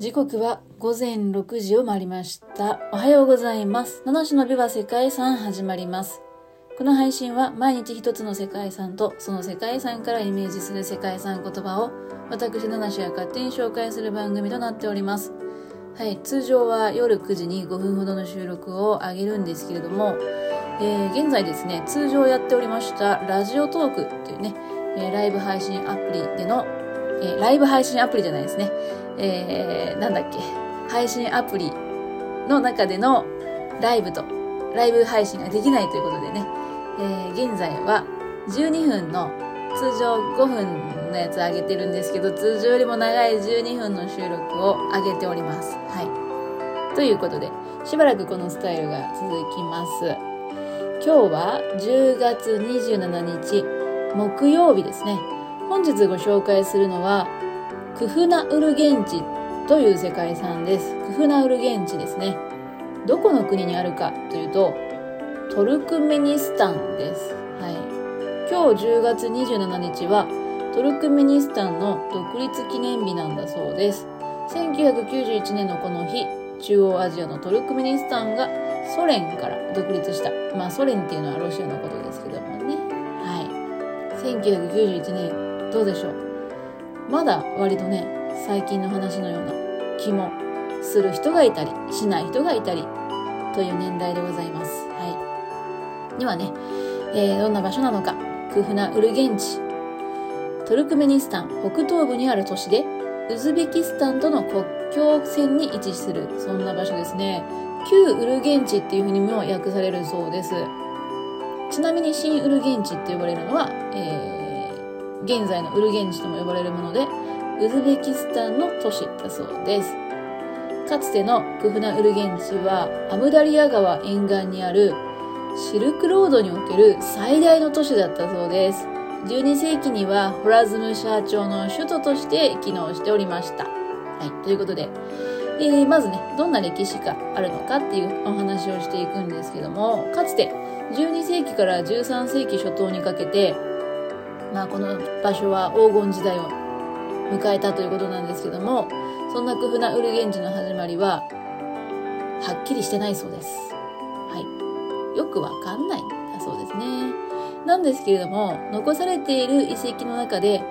時刻は午前6時を回りました。おはようございます。七種の美は世界遺産始まります。この配信は毎日一つの世界遺産とその世界遺産からイメージする世界遺産言葉を私七種が勝手に紹介する番組となっております。はい、通常は夜9時に5分ほどの収録を上げるんですけれども、えー現在ですね、通常やっておりましたラジオトークっていうね、えーライブ配信アプリでの、えーライブ配信アプリじゃないですね。えーなんだっけ、配信アプリの中でのライブと、ライブ配信ができないということでね、えー現在は12分の、通常5分のやつ上げてるんですけど、通常よりも長い12分の収録を上げております。はい。ということで、しばらくこのスタイルが続きます。今日は10月27日木曜日ですね。本日ご紹介するのは、クフナウルゲンチという世界遺産です。クフナウルゲンチですね。どこの国にあるかというと、トルクメニスタンです。はい。今日10月27日は、トルクメニスタンの独立記念日なんだそうです。1991年のこの日、中央アジアのトルクメニスタンがソ連から独立した。まあソ連っていうのはロシアのことですけどもね。はい。1991年、どうでしょう？まだ割とね、最近の話のような気もする人がいたり、しない人がいたり、という年代でございます。はい。ではね、えーどんな場所なのか、クフナウルゲンチ。トルクメニスタン北東部にある都市で、ウズベキスタンとの国境線に位置する、そんな場所ですね。旧ウルゲンチっていうふうにも訳されるそうです。ちなみに新ウルゲンチって呼ばれるのは、えー、現在のウルゲンチとも呼ばれるもので、ウズベキスタンの都市だそうです。かつてのクフナウルゲンチは、アムダリア川沿岸にあるシルクロードにおける最大の都市だったそうです。12世紀にはホラズムシャー朝の首都として機能しておりました。はい、ということで、えーまずね、どんな歴史があるのかっていうお話をしていくんですけども、かつて12世紀から13世紀初頭にかけて、まあこの場所は黄金時代を迎えたということなんですけども、そんなクフナウルゲンジの始まりは、はっきりしてないそうです。はい。よくわかんないだそうですね。なんですけれども、残されている遺跡の中で、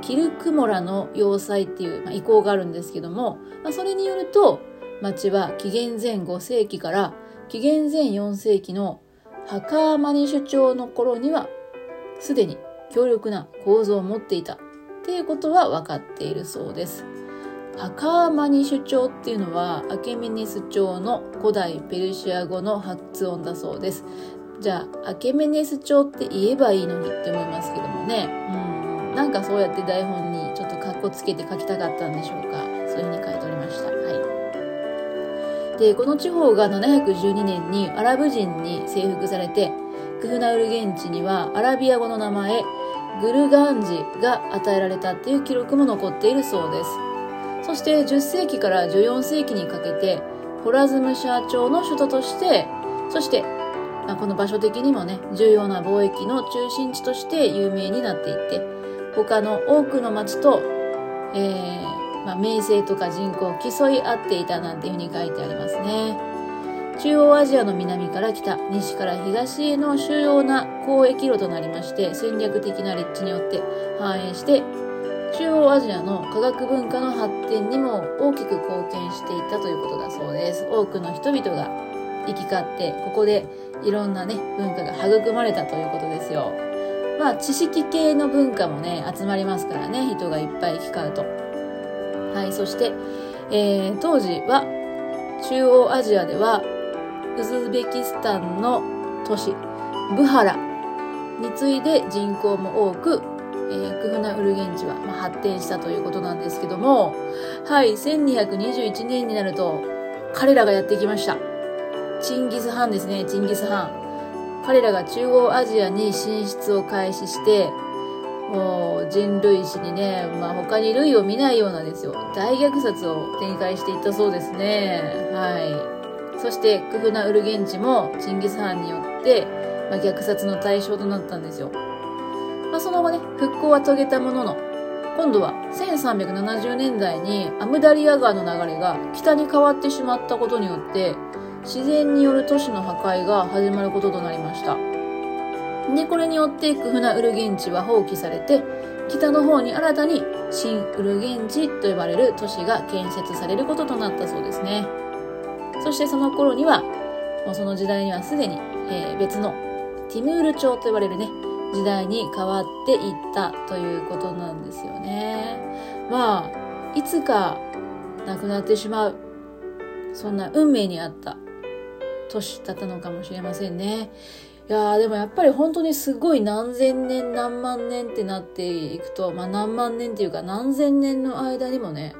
キルクモラの要塞っていう、まあ、遺構があるんですけども、まあ、それによると、町は紀元前5世紀から紀元前4世紀のハカーマニシュ朝の頃には、すでに強力な構造を持っていたっていうことは分かっているそうです。ハカーマニシュ朝っていうのはアケメネス朝の古代ペルシア語の発音だそうです。じゃあ、アケメネス朝って言えばいいのにって思いますけどもね。うん。なんかそうやって台本にちょっとカッコつけて書きたかったんでしょうか。そういうふうに書いておりました。はい。で、この地方が712年にアラブ人に征服されて、クフナウル現地にはアラビア語の名前、グルガンジが与えられたっていう記録も残っているそうです。そして10世紀から14世紀にかけて、ホラズムシャー朝の首都として、そしてまあ、この場所的にもね、重要な貿易の中心地として有名になっていって、他の多くの町と、えー、まあ、名声とか人口を競い合っていたなんていうふうに書いてありますね。中央アジアの南から北、西から東への主要な交易路となりまして、戦略的な立地によって繁栄して、中央アジアの科学文化の発展にも大きく貢献していったということだそうです。多くの人々が行き交って、ここでいろんなね、文化が育まれたということですよ。まあ、知識系の文化もね、集まりますからね、人がいっぱい行き交うと。はい、そして、えー、当時は、中央アジアでは、ウズベキスタンの都市、ブハラに次いで人口も多く、えー、クフナウルゲンチは、まあ、発展したということなんですけども、はい、1221年になると、彼らがやってきました。チンギス・ハンですね、チンギス・ハン。彼らが中央アジアに進出を開始して、もう人類史にね、まあ他に類を見ないようなですよ、大虐殺を展開していったそうですね。はい。そしてクフナウルゲンチもチンギス・ハンによって、まあ、虐殺の対象となったんですよ。まあその後ね、復興は遂げたものの、今度は1370年代にアムダリア川の流れが北に変わってしまったことによって自然による都市の破壊が始まることとなりました。で、これによってクフナウルゲン地は放棄されて、北の方に新たに新ウルゲンチと呼ばれる都市が建設されることとなったそうですね。そしてその頃には、もうその時代にはすでに、えー、別のティムール朝と呼ばれるね、時代に変わっていったということなんですよね。まあ、いつか亡くなってしまう、そんな運命にあった年だったのかもしれませんね。いやーでもやっぱり本当にすごい何千年何万年ってなっていくと、まあ何万年っていうか何千年の間にもね、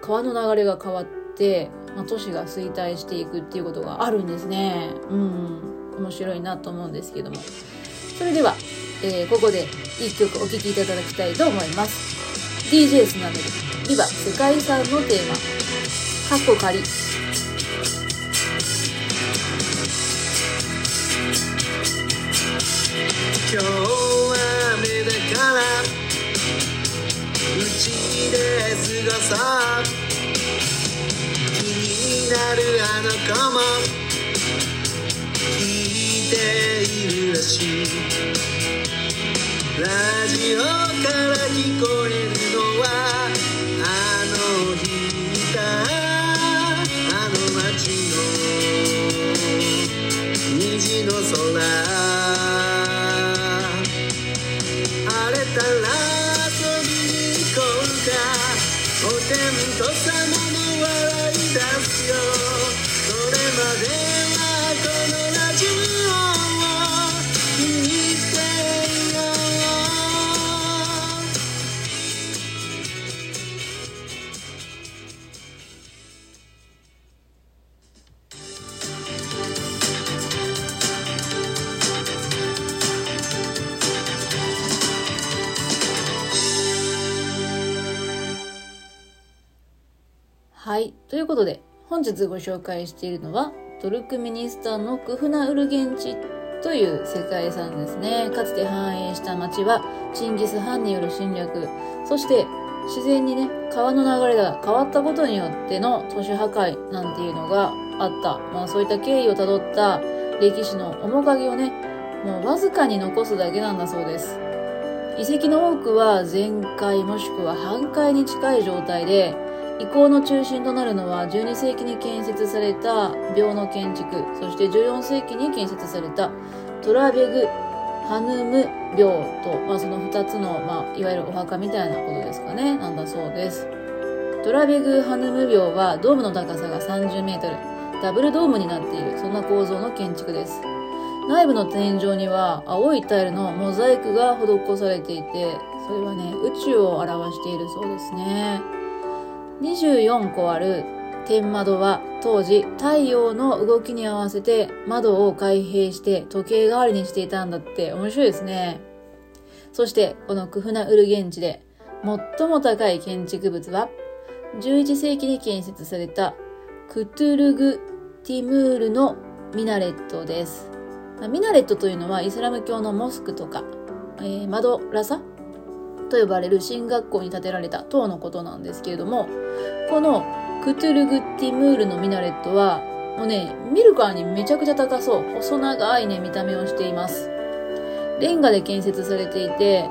川の流れが変わって、まあ、都市が衰退していくっていうことがあるんですね。うん、面白いなと思うんですけども。それでは、えー、ここで一曲お聴きいただきたいと思います。DJ スナメル、ビバ世界遺産のテーマ、カッコ仮。今日は雨だからうちで過ごそうるい。ということで、本日ご紹介しているのは、トルクメニスタンのクフナウルゲンチという世界遺産ですね。かつて繁栄した町は、チンギス・ハンによる侵略、そして自然にね、川の流れが変わったことによっての都市破壊なんていうのがあった。まあそういった経緯をたどった歴史の面影をね、もうわずかに残すだけなんだそうです。遺跡の多くは全壊もしくは半壊に近い状態で、遺構の中心となるのは12世紀に建設された廟の建築、そして14世紀に建設されたトラベグ・ハヌム廟と、まあ、その2つの、まあ、いわゆるお墓みたいなことですかね、なんだそうです。トラベグ・ハヌム廟はドームの高さが30メートル、ダブルドームになっている、そんな構造の建築です。内部の天井には青いタイルのモザイクが施されていて、それはね、宇宙を表しているそうですね。24個ある天窓は当時太陽の動きに合わせて窓を開閉して時計代わりにしていたんだって面白いですね。そしてこのクフナウルゲンチで最も高い建築物は11世紀に建設されたクトゥルグ・ティムールのミナレットです。ミナレットというのはイスラム教のモスクとか、えー、窓ラサと呼ばれる進学校に建てられた塔のことなんですけれども、このクトゥルグッティムールのミナレットは、もうね、見るからにめちゃくちゃ高そう。細長いね、見た目をしています。レンガで建設されていて、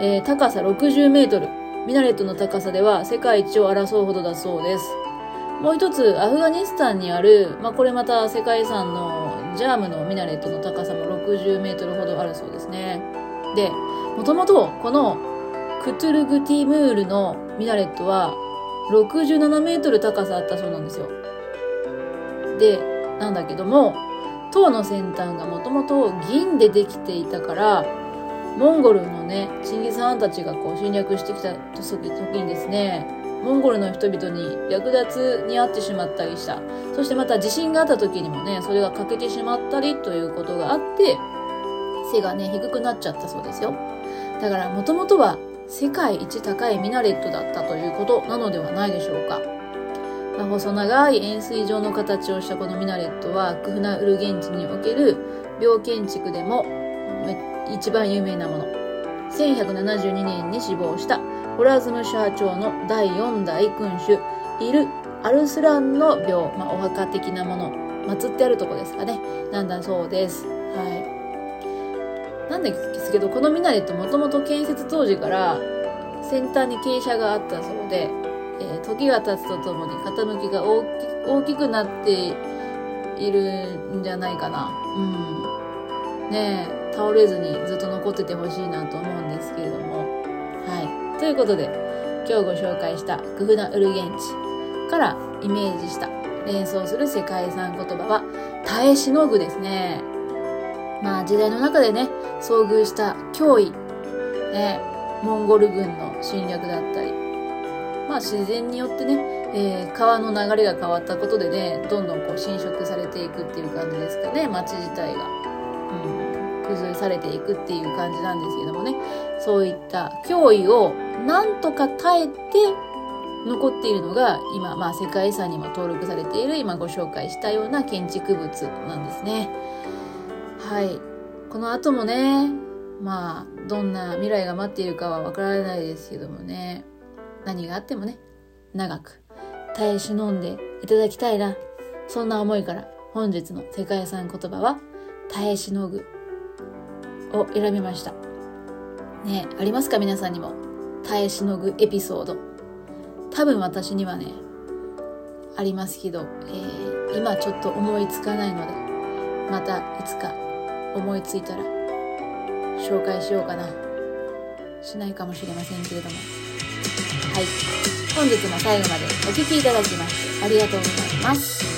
えー、高さ60メートル。ミナレットの高さでは世界一を争うほどだそうです。もう一つ、アフガニスタンにある、まあ、これまた世界遺産のジャームのミナレットの高さも60メートルほどあるそうですね。で、もともとこのクトゥルグティムールのミナレットは67メートル高さあったそうなんですよ。で、なんだけども、塔の先端がもともと銀でできていたから、モンゴルのね、チンギス・ハンたちがこう侵略してきた時にですね、モンゴルの人々に略奪に遭ってしまったりした。そしてまた地震があった時にもね、それが欠けてしまったりということがあって、背がね、低くなっちゃったそうですよ。だからもともとは世界一高いミナレットだったということなのではないでしょうか。細長い円錐状の形をしたこのミナレットはクフナウル現地における病建築でも一番有名なもの。1172年に死亡したホラズムシャー朝の第4代君主、イル・アルスランの廟、まあ、お墓的なもの、祀ってあるとこですかね。なんだそうです。はい。なんですけど、このミナレってもともと建設当時から先端に傾斜があったそうで、えー、時が経つとともに傾きが大き大きくなっているんじゃないかな。うん。ねえ、倒れずにずっと残っててほしいなと思うんですけれども。はい。ということで、今日ご紹介したグフナ・ウルゲンチからイメージした連想する世界遺産言葉は耐えしのぐですね。まあ時代の中でね、遭遇した脅威、ね、モンゴル軍の侵略だったり、まあ自然によってね、えー、川の流れが変わったことでね、どんどんこう侵食されていくっていう感じですかね、街自体が。うん、崩されていくっていう感じなんですけどもね、そういった脅威をなんとか耐えて残っているのが今、まあ世界遺産にも登録されている今ご紹介したような建築物なんですね。はい。この後もね、まあ、どんな未来が待っているかはわからないですけどもね、何があってもね、長く耐え忍んでいただきたいな。そんな思いから本日の世界遺産言葉は、耐えしのぐを選びました。ねありますか？皆さんにも。耐えしのぐエピソード。多分私にはね、ありますけど、えー、今ちょっと思いつかないので、またいつか思いついたら紹介しようかな。しないかもしれませんけれども。はい。本日も最後までお聴きいただきましてありがとうございます。